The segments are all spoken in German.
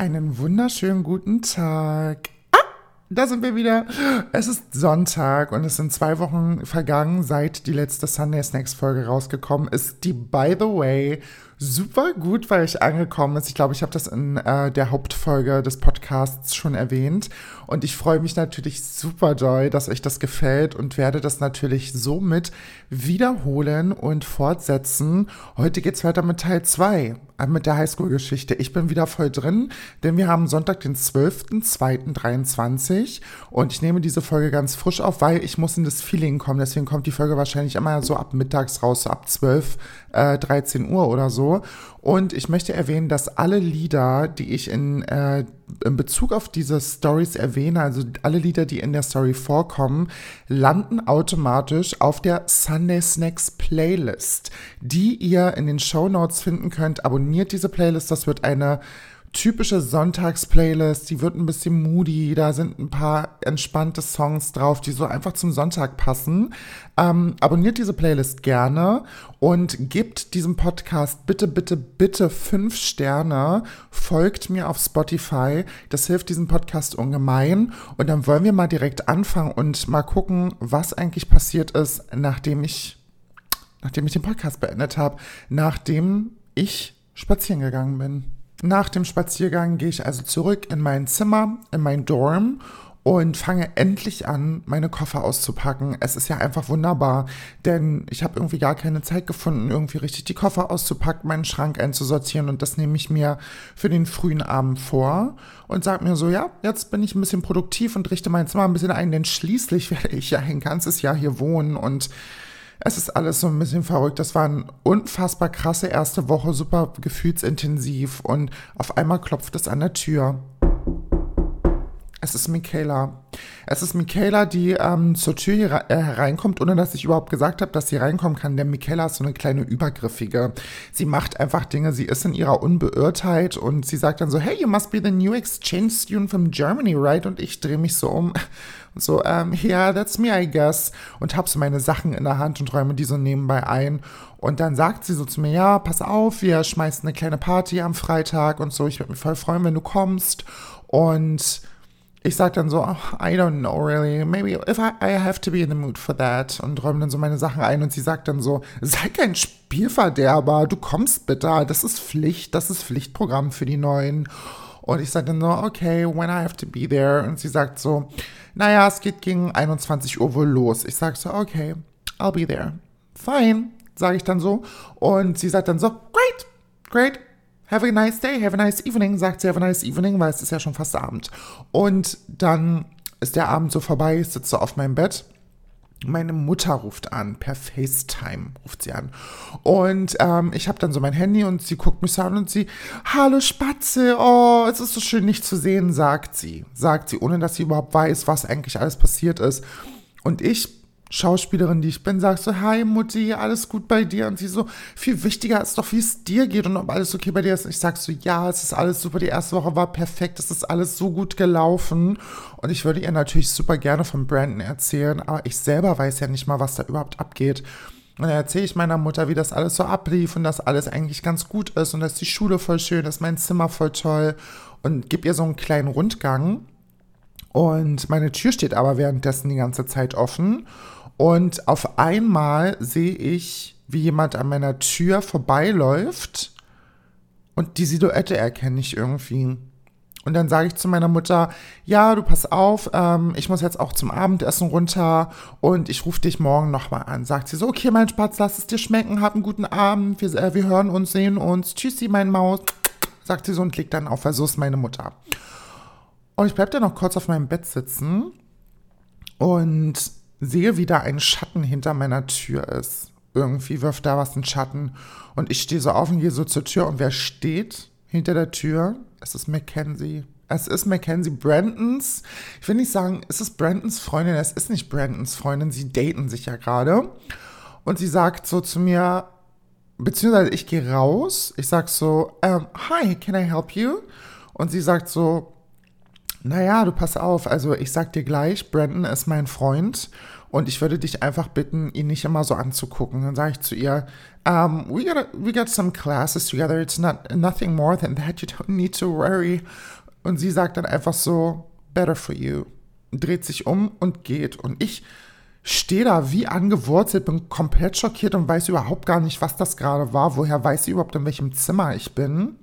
Einen wunderschönen guten Tag. Ah, da sind wir wieder. Es ist Sonntag und es sind zwei Wochen vergangen, seit die letzte Sunday Snacks Folge rausgekommen ist, die by the way super gut bei euch angekommen ist. Ich glaube, ich habe das in äh, der Hauptfolge des Podcasts schon erwähnt. Und ich freue mich natürlich super doll, dass euch das gefällt und werde das natürlich somit wiederholen und fortsetzen. Heute geht's weiter mit Teil 2, äh, mit der Highschool-Geschichte. Ich bin wieder voll drin, denn wir haben Sonntag, den 12.02.23 und ich nehme diese Folge ganz frisch auf, weil ich muss in das Feeling kommen. Deswegen kommt die Folge wahrscheinlich immer so ab mittags raus, so ab 12, äh, 13 Uhr oder so. Und ich möchte erwähnen, dass alle Lieder, die ich in, äh, in Bezug auf diese Stories erwähne, also alle Lieder, die in der Story vorkommen, landen automatisch auf der Sunday Snacks Playlist, die ihr in den Show Notes finden könnt. Abonniert diese Playlist, das wird eine typische Sonntags-Playlist, die wird ein bisschen moody, da sind ein paar entspannte Songs drauf, die so einfach zum Sonntag passen. Ähm, abonniert diese Playlist gerne und gebt diesem Podcast bitte, bitte, bitte fünf Sterne. Folgt mir auf Spotify. Das hilft diesem Podcast ungemein. Und dann wollen wir mal direkt anfangen und mal gucken, was eigentlich passiert ist, nachdem ich, nachdem ich den Podcast beendet habe, nachdem ich spazieren gegangen bin. Nach dem Spaziergang gehe ich also zurück in mein Zimmer, in mein Dorm und fange endlich an, meine Koffer auszupacken. Es ist ja einfach wunderbar, denn ich habe irgendwie gar keine Zeit gefunden, irgendwie richtig die Koffer auszupacken, meinen Schrank einzusortieren und das nehme ich mir für den frühen Abend vor und sage mir so, ja, jetzt bin ich ein bisschen produktiv und richte mein Zimmer ein bisschen ein, denn schließlich werde ich ja ein ganzes Jahr hier wohnen und es ist alles so ein bisschen verrückt. Das war eine unfassbar krasse erste Woche, super gefühlsintensiv und auf einmal klopft es an der Tür. Es ist Michaela. Es ist Michaela, die ähm, zur Tür hier äh, hereinkommt, ohne dass ich überhaupt gesagt habe, dass sie reinkommen kann. Denn Michaela ist so eine kleine Übergriffige. Sie macht einfach Dinge, sie ist in ihrer Unbeirrtheit und sie sagt dann so, hey, you must be the new exchange student from Germany, right? Und ich drehe mich so um und so, ähm, yeah, that's me, I guess. Und hab so meine Sachen in der Hand und räume die so nebenbei ein. Und dann sagt sie so zu mir, ja, pass auf, wir schmeißen eine kleine Party am Freitag und so. Ich würde mich voll freuen, wenn du kommst. Und ich sag dann so, oh, I don't know really, maybe if I, I have to be in the mood for that und räume dann so meine Sachen ein und sie sagt dann so, sei kein Spielverderber, du kommst bitte, das ist Pflicht, das ist Pflichtprogramm für die Neuen. Und ich sage dann so, okay, when I have to be there. Und sie sagt so, naja, es geht gegen 21 Uhr wohl los. Ich sage so, okay, I'll be there. Fine, sage ich dann so. Und sie sagt dann so, great, great, Have a nice day, have a nice evening, sagt sie, have a nice evening, weil es ist ja schon fast Abend. Und dann ist der Abend so vorbei, ich sitze auf meinem Bett. Meine Mutter ruft an, per FaceTime ruft sie an. Und ähm, ich habe dann so mein Handy und sie guckt mich so an und sie, hallo Spatze, oh, es ist so schön, dich zu sehen, sagt sie. Sagt sie, ohne dass sie überhaupt weiß, was eigentlich alles passiert ist. Und ich Schauspielerin, die ich bin, sagst so, hi Mutti, alles gut bei dir? Und sie so, viel wichtiger ist doch, wie es dir geht und ob alles okay bei dir ist. Und ich sag so, ja, es ist alles super, die erste Woche war perfekt, es ist alles so gut gelaufen. Und ich würde ihr natürlich super gerne von Brandon erzählen, aber ich selber weiß ja nicht mal, was da überhaupt abgeht. Und dann erzähle ich meiner Mutter, wie das alles so ablief und dass alles eigentlich ganz gut ist und dass die Schule voll schön ist, mein Zimmer voll toll und gebe ihr so einen kleinen Rundgang. Und meine Tür steht aber währenddessen die ganze Zeit offen. Und auf einmal sehe ich, wie jemand an meiner Tür vorbeiläuft und die Silhouette erkenne ich irgendwie. Und dann sage ich zu meiner Mutter, ja, du pass auf, ähm, ich muss jetzt auch zum Abendessen runter und ich rufe dich morgen nochmal an. Sagt sie so, okay, mein Spatz, lass es dir schmecken, hab einen guten Abend, wir, äh, wir hören uns, sehen uns, tschüssi, mein Maus, sagt sie so und klickt dann auf, weil so ist meine Mutter. Und ich bleib dann noch kurz auf meinem Bett sitzen und sehe, wie da ein Schatten hinter meiner Tür ist. Irgendwie wirft da was in Schatten. Und ich stehe so auf und gehe so zur Tür. Und wer steht hinter der Tür? Es ist Mackenzie. Es ist Mackenzie Brandons. Ich will nicht sagen, es ist Brandons Freundin. Es ist nicht Brandons Freundin. Sie daten sich ja gerade. Und sie sagt so zu mir, beziehungsweise ich gehe raus. Ich sag so, um, hi, can I help you? Und sie sagt so, naja, du pass auf, also ich sag dir gleich, Brandon ist mein Freund und ich würde dich einfach bitten, ihn nicht immer so anzugucken. Dann sage ich zu ihr, um, we, got we got some classes together, it's not, nothing more than that, you don't need to worry. Und sie sagt dann einfach so, better for you. Dreht sich um und geht. Und ich stehe da wie angewurzelt, bin komplett schockiert und weiß überhaupt gar nicht, was das gerade war. Woher weiß sie überhaupt, in welchem Zimmer ich bin?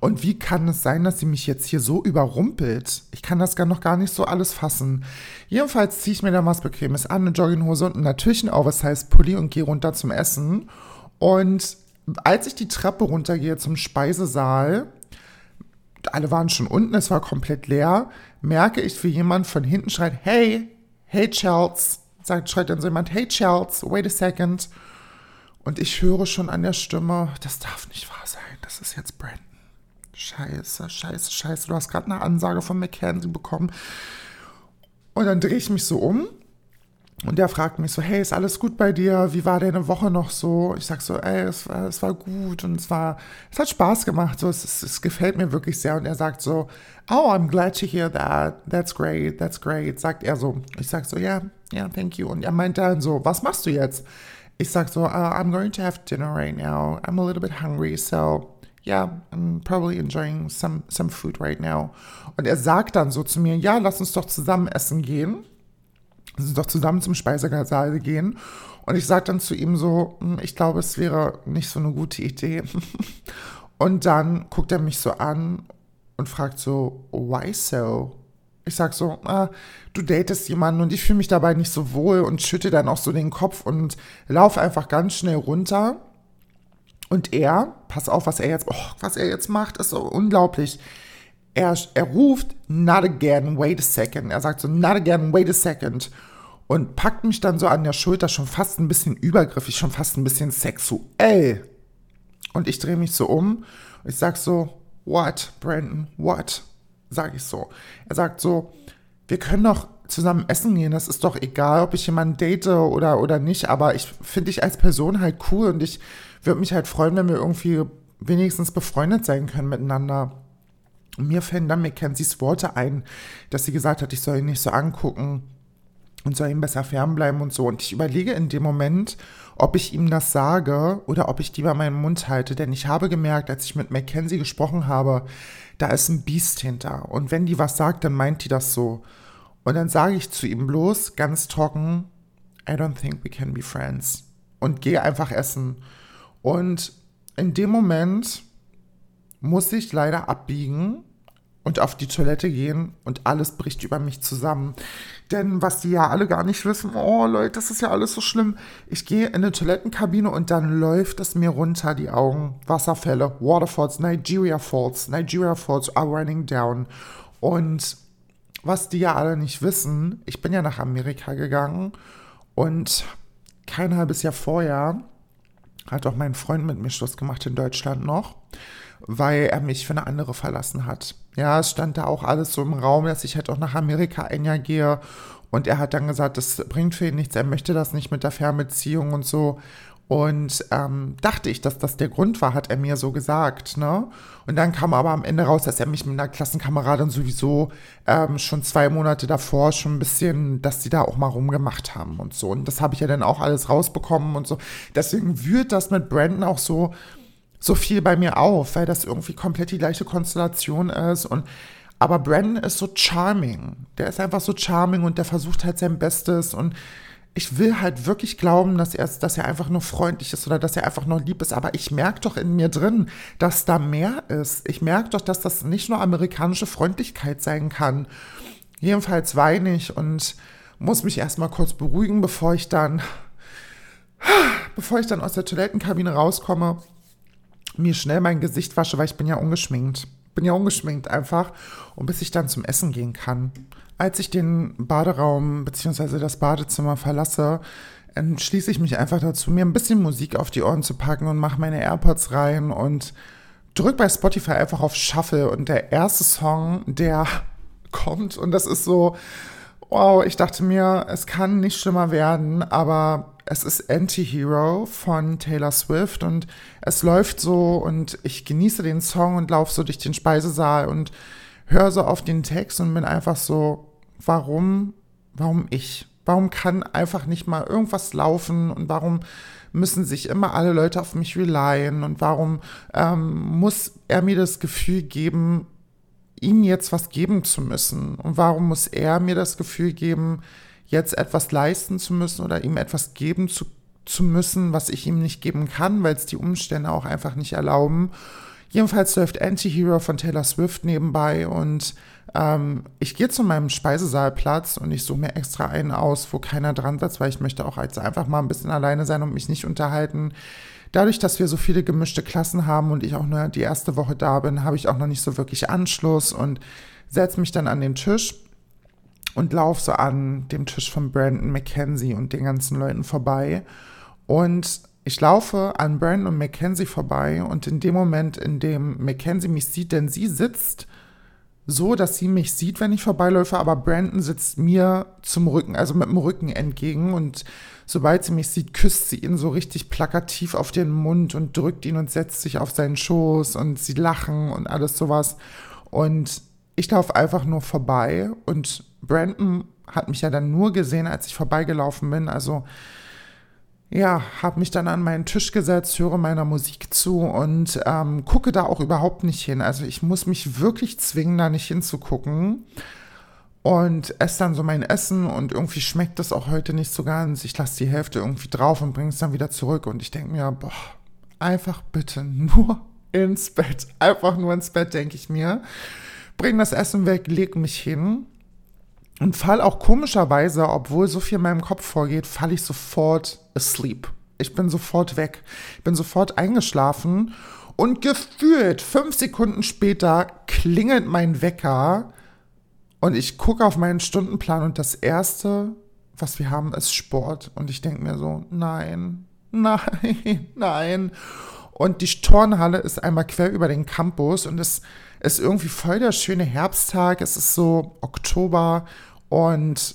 Und wie kann es sein, dass sie mich jetzt hier so überrumpelt? Ich kann das gar noch gar nicht so alles fassen. Jedenfalls ziehe ich mir dann was Bequemes an, eine Jogginghose und natürlich ein Oversize Pulli und gehe runter zum Essen. Und als ich die Treppe runtergehe zum Speisesaal, alle waren schon unten, es war komplett leer, merke ich, wie jemand von hinten schreit, hey, hey Charles, sagt, schreit dann so jemand, hey Charles, wait a second. Und ich höre schon an der Stimme, das darf nicht wahr sein, das ist jetzt Brandon. Scheiße, scheiße, scheiße, du hast gerade eine Ansage von Mackenzie bekommen. Und dann drehe ich mich so um und der fragt mich so, hey, ist alles gut bei dir? Wie war deine Woche noch so? Ich sag so, ey, es war, es war gut und es war, es hat Spaß gemacht, so, es, es, es gefällt mir wirklich sehr. Und er sagt so, oh, I'm glad to hear that. That's great, that's great, sagt er so. Ich sag so, yeah, yeah, thank you. Und er meint dann so, was machst du jetzt? Ich sag so, uh, I'm going to have dinner right now. I'm a little bit hungry, so yeah, I'm probably enjoying some, some food right now. Und er sagt dann so zu mir, ja, lass uns doch zusammen essen gehen. Lass uns doch zusammen zum Speisesaal gehen. Und ich sage dann zu ihm so, hm, ich glaube, es wäre nicht so eine gute Idee. Und dann guckt er mich so an und fragt so, why so? Ich sag so, ah, du datest jemanden und ich fühle mich dabei nicht so wohl und schütte dann auch so den Kopf und laufe einfach ganz schnell runter und er, pass auf, was er jetzt, oh, was er jetzt macht, ist so unglaublich. Er, er ruft, not again, wait a second. Er sagt so, not again, wait a second. Und packt mich dann so an der Schulter, schon fast ein bisschen übergriffig, schon fast ein bisschen sexuell. Und ich drehe mich so um ich sag so, what, Brandon, what? Sag ich so. Er sagt so, wir können doch zusammen essen gehen. Das ist doch egal, ob ich jemanden date oder, oder nicht. Aber ich finde dich als Person halt cool und ich würde mich halt freuen, wenn wir irgendwie wenigstens befreundet sein können miteinander. Und mir fällen dann Mackenzies Worte ein, dass sie gesagt hat, ich soll ihn nicht so angucken und soll ihm besser fernbleiben und so. Und ich überlege in dem Moment, ob ich ihm das sage oder ob ich lieber meinen Mund halte. Denn ich habe gemerkt, als ich mit Mackenzie gesprochen habe, da ist ein Biest hinter. Und wenn die was sagt, dann meint die das so. Und dann sage ich zu ihm bloß ganz trocken, I don't think we can be friends. Und gehe einfach essen. Und in dem Moment muss ich leider abbiegen und auf die Toilette gehen und alles bricht über mich zusammen. Denn was die ja alle gar nicht wissen, oh Leute, das ist ja alles so schlimm. Ich gehe in eine Toilettenkabine und dann läuft es mir runter die Augen. Wasserfälle, Waterfalls, Nigeria Falls, Nigeria Falls are running down. Und was die ja alle nicht wissen, ich bin ja nach Amerika gegangen und kein halbes Jahr vorher hat auch mein Freund mit mir Schluss gemacht in Deutschland noch, weil er mich für eine andere verlassen hat. Ja, es stand da auch alles so im Raum, dass ich halt auch nach Amerika ein Jahr gehe. Und er hat dann gesagt, das bringt für ihn nichts, er möchte das nicht mit der Fernbeziehung und so. Und ähm, dachte ich, dass das der Grund war, hat er mir so gesagt. Ne? Und dann kam aber am Ende raus, dass er mich mit einer Klassenkameradin sowieso ähm, schon zwei Monate davor schon ein bisschen, dass sie da auch mal rumgemacht haben und so. Und das habe ich ja dann auch alles rausbekommen und so. Deswegen wühlt das mit Brandon auch so, so viel bei mir auf, weil das irgendwie komplett die gleiche Konstellation ist. Und aber Brandon ist so charming. Der ist einfach so charming und der versucht halt sein Bestes und ich will halt wirklich glauben, dass er, dass er einfach nur freundlich ist oder dass er einfach nur lieb ist. Aber ich merke doch in mir drin, dass da mehr ist. Ich merke doch, dass das nicht nur amerikanische Freundlichkeit sein kann. Jedenfalls weine ich und muss mich erstmal kurz beruhigen, bevor ich dann, bevor ich dann aus der Toilettenkabine rauskomme, mir schnell mein Gesicht wasche, weil ich bin ja ungeschminkt. Bin ja ungeschminkt einfach. Und bis ich dann zum Essen gehen kann. Als ich den Baderaum bzw. das Badezimmer verlasse, entschließe ich mich einfach dazu, mir ein bisschen Musik auf die Ohren zu packen und mache meine AirPods rein und drück bei Spotify einfach auf Shuffle und der erste Song, der kommt und das ist so, wow, ich dachte mir, es kann nicht schlimmer werden, aber es ist Anti-Hero von Taylor Swift und es läuft so und ich genieße den Song und laufe so durch den Speisesaal und höre so auf den Text und bin einfach so, warum, warum ich? Warum kann einfach nicht mal irgendwas laufen und warum müssen sich immer alle Leute auf mich relyen und warum ähm, muss er mir das Gefühl geben, ihm jetzt was geben zu müssen? Und warum muss er mir das Gefühl geben, jetzt etwas leisten zu müssen oder ihm etwas geben zu, zu müssen, was ich ihm nicht geben kann, weil es die Umstände auch einfach nicht erlauben? Jedenfalls läuft Anti-Hero von Taylor Swift nebenbei und ähm, ich gehe zu meinem Speisesaalplatz und ich suche mir extra einen aus, wo keiner dran sitzt, weil ich möchte auch jetzt einfach mal ein bisschen alleine sein und mich nicht unterhalten. Dadurch, dass wir so viele gemischte Klassen haben und ich auch nur die erste Woche da bin, habe ich auch noch nicht so wirklich Anschluss und setze mich dann an den Tisch und laufe so an dem Tisch von Brandon McKenzie und den ganzen Leuten vorbei. Und ich laufe an Brandon und Mackenzie vorbei und in dem Moment, in dem Mackenzie mich sieht, denn sie sitzt so, dass sie mich sieht, wenn ich vorbeiläufe, aber Brandon sitzt mir zum Rücken, also mit dem Rücken entgegen und sobald sie mich sieht, küsst sie ihn so richtig plakativ auf den Mund und drückt ihn und setzt sich auf seinen Schoß und sie lachen und alles sowas. Und ich laufe einfach nur vorbei und Brandon hat mich ja dann nur gesehen, als ich vorbeigelaufen bin, also ja, habe mich dann an meinen Tisch gesetzt, höre meiner Musik zu und ähm, gucke da auch überhaupt nicht hin. Also ich muss mich wirklich zwingen, da nicht hinzugucken. Und esse dann so mein Essen und irgendwie schmeckt das auch heute nicht so ganz. Ich lasse die Hälfte irgendwie drauf und bringe es dann wieder zurück. Und ich denke mir, boah, einfach bitte nur ins Bett. Einfach nur ins Bett, denke ich mir. Bring das Essen weg, leg mich hin und fall auch komischerweise, obwohl so viel in meinem Kopf vorgeht, falle ich sofort asleep. Ich bin sofort weg. Ich bin sofort eingeschlafen und gefühlt fünf Sekunden später klingelt mein Wecker und ich gucke auf meinen Stundenplan und das erste, was wir haben, ist Sport. Und ich denke mir so, nein, nein, nein. Und die Turnhalle ist einmal quer über den Campus und es ist irgendwie voll der schöne Herbsttag. Es ist so Oktober und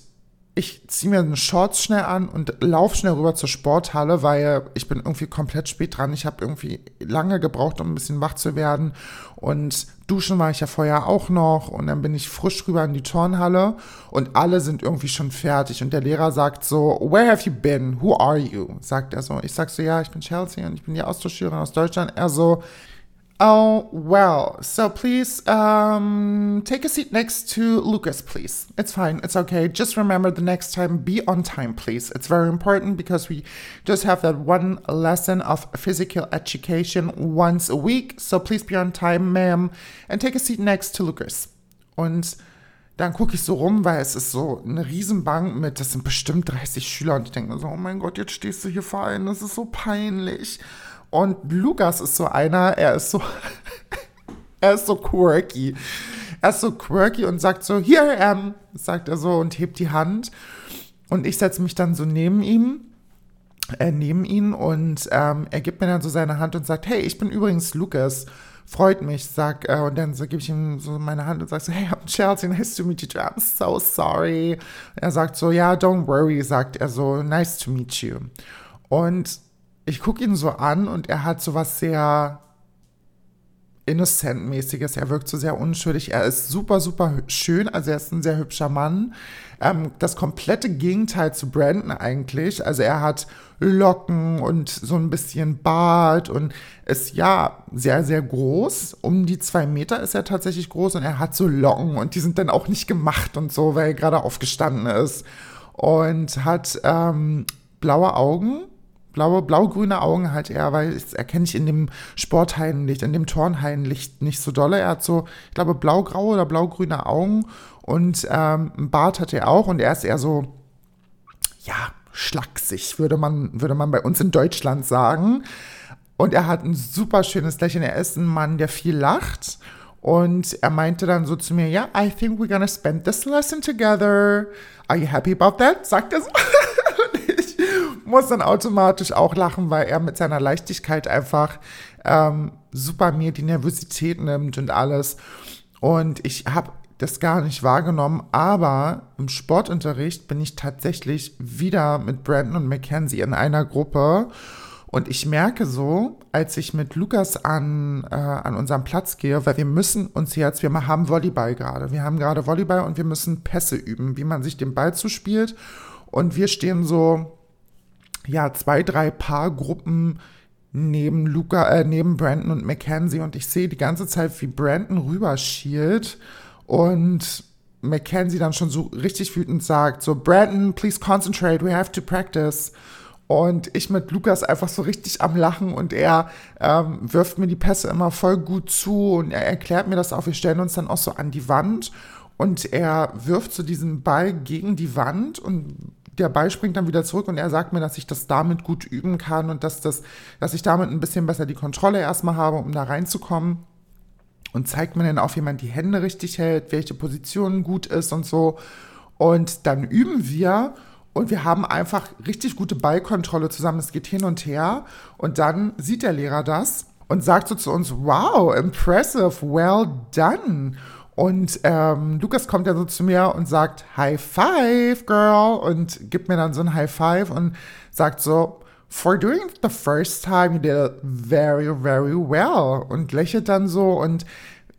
ich ziehe mir einen Shorts schnell an und laufe schnell rüber zur Sporthalle, weil ich bin irgendwie komplett spät dran. Ich habe irgendwie lange gebraucht, um ein bisschen wach zu werden. Und duschen war ich ja vorher auch noch. Und dann bin ich frisch rüber in die Turnhalle und alle sind irgendwie schon fertig. Und der Lehrer sagt so, where have you been? Who are you? Sagt er so. Ich sag so, ja, ich bin Chelsea und ich bin die Austauschschülerin aus Deutschland. Er so, Oh, well, so please um, take a seat next to Lucas, please. It's fine, it's okay. Just remember the next time, be on time, please. It's very important because we just have that one lesson of physical education once a week. So please be on time, ma'am, and take a seat next to Lucas. Und dann gucke ich so rum, weil es ist so eine Riesenbank mit, das sind bestimmt 30 Schüler und ich denke so, oh mein Gott, jetzt stehst du hier vor allem, das ist so peinlich. Und Lukas ist so einer, er ist so, er ist so quirky. Er ist so quirky und sagt so, I am, sagt er so und hebt die Hand. Und ich setze mich dann so neben ihm, äh, neben ihn und ähm, er gibt mir dann so seine Hand und sagt, hey, ich bin übrigens Lukas freut mich, sag, äh, und dann so gebe ich ihm so meine Hand und sage so, hey, I'm Chelsea, nice to meet you, I'm so sorry. Er sagt so, ja, don't worry, sagt er so, nice to meet you. Und ich gucke ihn so an und er hat so was sehr Innocent-mäßiges. Er wirkt so sehr unschuldig. Er ist super, super schön. Also er ist ein sehr hübscher Mann. Ähm, das komplette Gegenteil zu Brandon eigentlich. Also er hat Locken und so ein bisschen Bart und ist ja sehr, sehr groß. Um die zwei Meter ist er tatsächlich groß und er hat so Locken und die sind dann auch nicht gemacht und so, weil er gerade aufgestanden ist. Und hat ähm, blaue Augen blaue, blau-grüne Augen halt eher, weil das erkenne ich in dem Sporthallenlicht, in dem Turnhallenlicht nicht so dolle. Er hat so, ich glaube, blau-graue oder blau-grüne Augen und ähm, einen Bart hat er auch und er ist eher so, ja, schlaksig, würde man, würde man bei uns in Deutschland sagen. Und er hat ein super schönes Lächeln. Er ist ein Mann, der viel lacht. Und er meinte dann so zu mir, ja, I think we're gonna spend this lesson together. Are you happy about that? Sagt er so. muss dann automatisch auch lachen, weil er mit seiner Leichtigkeit einfach ähm, super mir die Nervosität nimmt und alles. Und ich habe das gar nicht wahrgenommen, aber im Sportunterricht bin ich tatsächlich wieder mit Brandon und Mackenzie in einer Gruppe. Und ich merke so, als ich mit Lukas an, äh, an unserem Platz gehe, weil wir müssen uns jetzt, wir haben Volleyball gerade. Wir haben gerade Volleyball und wir müssen Pässe üben, wie man sich den Ball zuspielt. Und wir stehen so, ja, zwei, drei Paargruppen neben Luca, äh, neben Brandon und Mackenzie und ich sehe die ganze Zeit, wie Brandon rüberschielt und Mackenzie dann schon so richtig wütend sagt, so Brandon, please concentrate, we have to practice. Und ich mit Lukas einfach so richtig am Lachen und er ähm, wirft mir die Pässe immer voll gut zu und er erklärt mir das auch. Wir stellen uns dann auch so an die Wand und er wirft so diesen Ball gegen die Wand und der Ball springt dann wieder zurück und er sagt mir, dass ich das damit gut üben kann und dass, das, dass ich damit ein bisschen besser die Kontrolle erstmal habe, um da reinzukommen. Und zeigt mir dann auch, wie man die Hände richtig hält, welche Position gut ist und so. Und dann üben wir und wir haben einfach richtig gute Ballkontrolle zusammen. Es geht hin und her. Und dann sieht der Lehrer das und sagt so zu uns, wow, impressive, well done. Und ähm, Lukas kommt dann so zu mir und sagt, High Five, Girl, und gibt mir dann so ein High Five und sagt so, For doing the first time, you did it very, very well. Und lächelt dann so und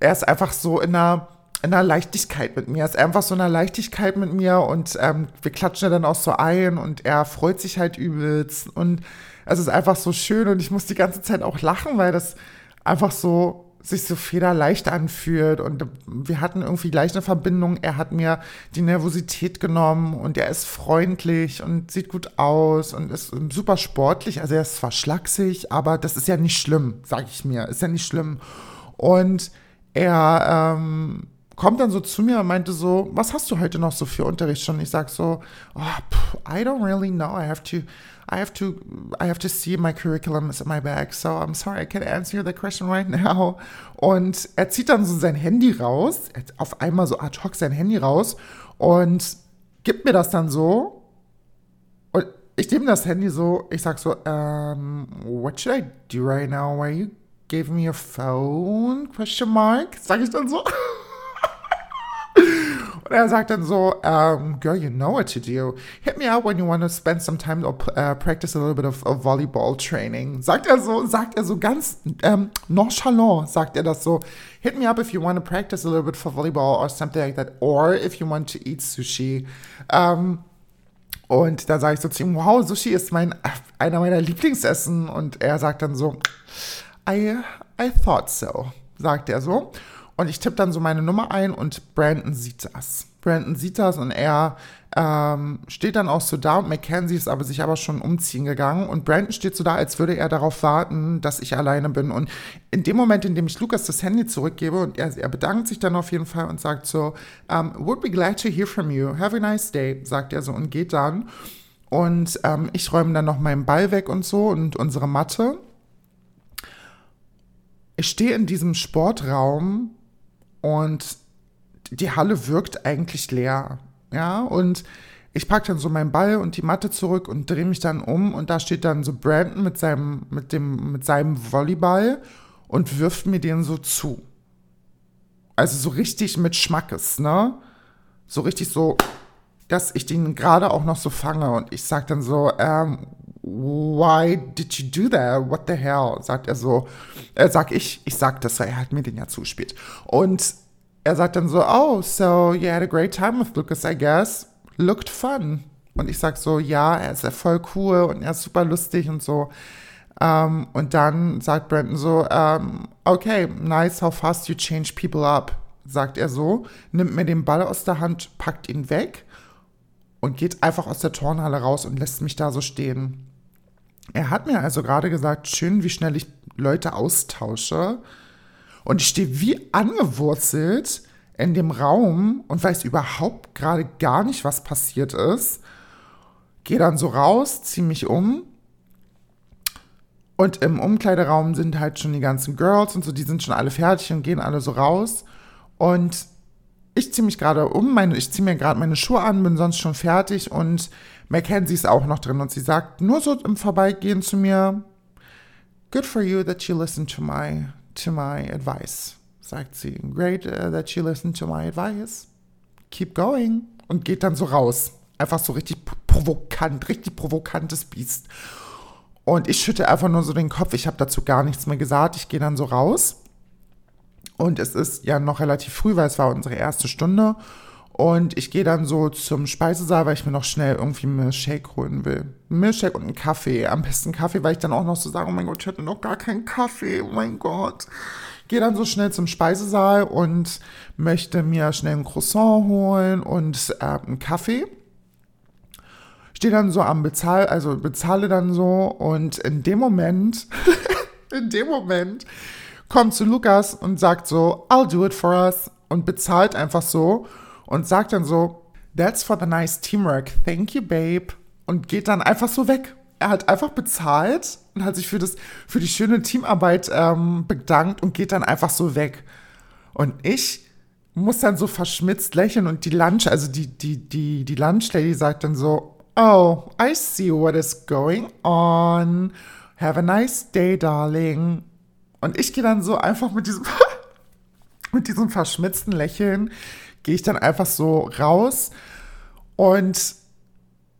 er ist einfach so in einer in einer Leichtigkeit mit mir. Er ist einfach so in einer Leichtigkeit mit mir und ähm, wir klatschen dann auch so ein und er freut sich halt übelst und es ist einfach so schön und ich muss die ganze Zeit auch lachen, weil das einfach so sich so federleicht anfühlt und wir hatten irgendwie gleich eine Verbindung. Er hat mir die Nervosität genommen und er ist freundlich und sieht gut aus und ist super sportlich. Also er ist zwar schlaksig, aber das ist ja nicht schlimm, sag ich mir. Ist ja nicht schlimm. Und er ähm, kommt dann so zu mir und meinte so, was hast du heute noch so für Unterricht schon? Ich sag so, oh, I don't really know. I have to, I have to, I have to see my curriculum is in my bag. So I'm sorry, I can't answer the question right now. Und er zieht dann so sein Handy raus, auf einmal so ad hoc sein Handy raus und gibt mir das dann so. Und ich nehme das Handy so, ich sag so, um, what should I do right now? Why you gave me your phone? Question mark? Sag ich dann so. Und er sagt dann so, um, girl, you know what to do. Hit me up when you want to spend some time or uh, practice a little bit of, of, volleyball training. Sagt er so, sagt er so ganz ähm, nonchalant, sagt er das so. Hit me up if you want to practice a little bit for volleyball or something like that. Or if you want to eat sushi. Um, und da sage ich so zu ihm, wow, Sushi ist mein, einer meiner Lieblingsessen. Und er sagt dann so, I, I thought so, sagt er so. Und ich tippe dann so meine Nummer ein und Brandon sieht das. Brandon sieht das und er ähm, steht dann auch so da und Mackenzie ist aber sich aber schon umziehen gegangen und Brandon steht so da, als würde er darauf warten, dass ich alleine bin. Und in dem Moment, in dem ich Lukas das Handy zurückgebe und er, er bedankt sich dann auf jeden Fall und sagt so, um, would be glad to hear from you. Have a nice day, sagt er so und geht dann. Und ähm, ich räume dann noch meinen Ball weg und so und unsere Matte. Ich stehe in diesem Sportraum und die Halle wirkt eigentlich leer. Ja, und ich packe dann so meinen Ball und die Matte zurück und drehe mich dann um und da steht dann so Brandon mit seinem, mit dem, mit seinem Volleyball und wirft mir den so zu. Also so richtig mit Schmackes, ne? So richtig so, dass ich den gerade auch noch so fange und ich sag dann so, ähm, why did you do that? What the hell? Sagt er so, äh, sag ich, ich sag das, weil er hat mir den ja zuspielt. Und er sagt dann so, oh, so you had a great time with Lucas, I guess. Looked fun. Und ich sag so, ja, er ist ja voll cool und er ist super lustig und so. Um, ähm, und dann sagt Brandon so, um, ähm, okay, nice how fast you change people up, sagt er so, nimmt mir den Ball aus der Hand, packt ihn weg und geht einfach aus der Turnhalle raus und lässt mich da so stehen. Er hat mir also gerade gesagt, schön, wie schnell ich Leute austausche. Und ich stehe wie angewurzelt in dem Raum und weiß überhaupt gerade gar nicht, was passiert ist. Gehe dann so raus, ziehe mich um. Und im Umkleideraum sind halt schon die ganzen Girls und so, die sind schon alle fertig und gehen alle so raus. Und ich ziehe mich gerade um, meine, ich ziehe mir gerade meine Schuhe an, bin sonst schon fertig und Mackenzie ist auch noch drin und sie sagt nur so im Vorbeigehen zu mir, good for you that you listen to my, to my advice, sagt sie. Great uh, that you listen to my advice. Keep going. Und geht dann so raus. Einfach so richtig provokant, richtig provokantes Biest. Und ich schütte einfach nur so den Kopf. Ich habe dazu gar nichts mehr gesagt. Ich gehe dann so raus. Und es ist ja noch relativ früh, weil es war unsere erste Stunde. Und ich gehe dann so zum Speisesaal, weil ich mir noch schnell irgendwie einen Milchshake holen will. Ein Milchshake und einen Kaffee. Am besten Kaffee, weil ich dann auch noch so sage, oh mein Gott, ich hatte noch gar keinen Kaffee. Oh mein Gott. Gehe dann so schnell zum Speisesaal und möchte mir schnell ein Croissant holen und äh, einen Kaffee. Stehe dann so am Bezahl, also bezahle dann so und in dem Moment, in dem Moment kommt zu Lukas und sagt so, I'll do it for us und bezahlt einfach so und sagt dann so, That's for the nice teamwork. Thank you, babe. Und geht dann einfach so weg. Er hat einfach bezahlt und hat sich für, das, für die schöne Teamarbeit ähm, bedankt und geht dann einfach so weg. Und ich muss dann so verschmitzt lächeln und die Lunch, also die, die, die, die Lunchlady sagt dann so, Oh, I see what is going on. Have a nice day, darling. Und ich gehe dann so einfach mit diesem, mit diesem verschmitzten Lächeln gehe ich dann einfach so raus und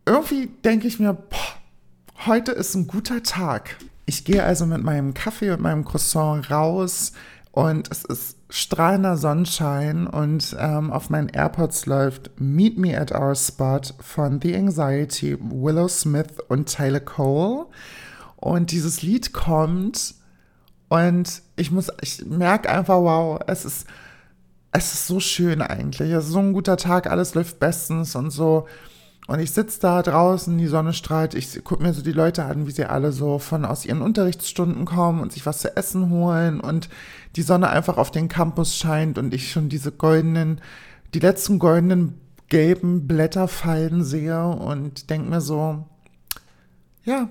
irgendwie denke ich mir, boah, heute ist ein guter Tag. Ich gehe also mit meinem Kaffee und meinem Croissant raus und es ist strahlender Sonnenschein und ähm, auf meinen AirPods läuft Meet Me at Our Spot von The Anxiety, Willow Smith und Tyler Cole. Und dieses Lied kommt und ich muss, ich merke einfach, wow, es ist es ist so schön eigentlich. Es ist so ein guter Tag, alles läuft bestens und so. Und ich sitze da draußen, die Sonne strahlt, ich gucke mir so die Leute an, wie sie alle so von aus ihren Unterrichtsstunden kommen und sich was zu essen holen und die Sonne einfach auf den Campus scheint und ich schon diese goldenen, die letzten goldenen gelben Blätter fallen sehe und denke mir so, ja,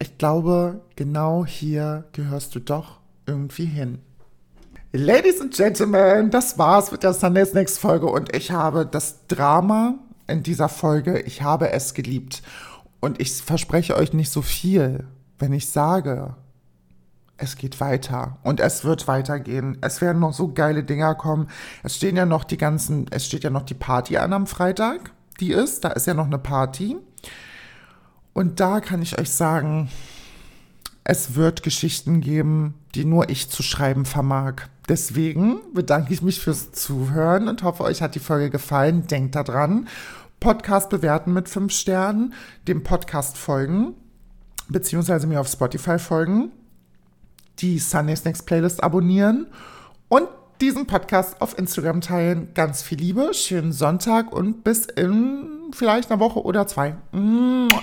ich glaube, genau hier gehörst du doch irgendwie hin. Ladies and Gentlemen, das war's mit der Sundays Next Folge und ich habe das Drama in dieser Folge, ich habe es geliebt. Und ich verspreche euch nicht so viel, wenn ich sage, es geht weiter und es wird weitergehen. Es werden noch so geile Dinger kommen. Es stehen ja noch die ganzen, es steht ja noch die Party an am Freitag, die ist, da ist ja noch eine Party. Und da kann ich euch sagen, es wird Geschichten geben, die nur ich zu schreiben vermag. Deswegen bedanke ich mich fürs Zuhören und hoffe, euch hat die Folge gefallen. Denkt daran, Podcast bewerten mit fünf Sternen, dem Podcast folgen, beziehungsweise mir auf Spotify folgen, die Sunday Snacks Playlist abonnieren und diesen Podcast auf Instagram teilen. Ganz viel Liebe, schönen Sonntag und bis in vielleicht einer Woche oder zwei. Mua.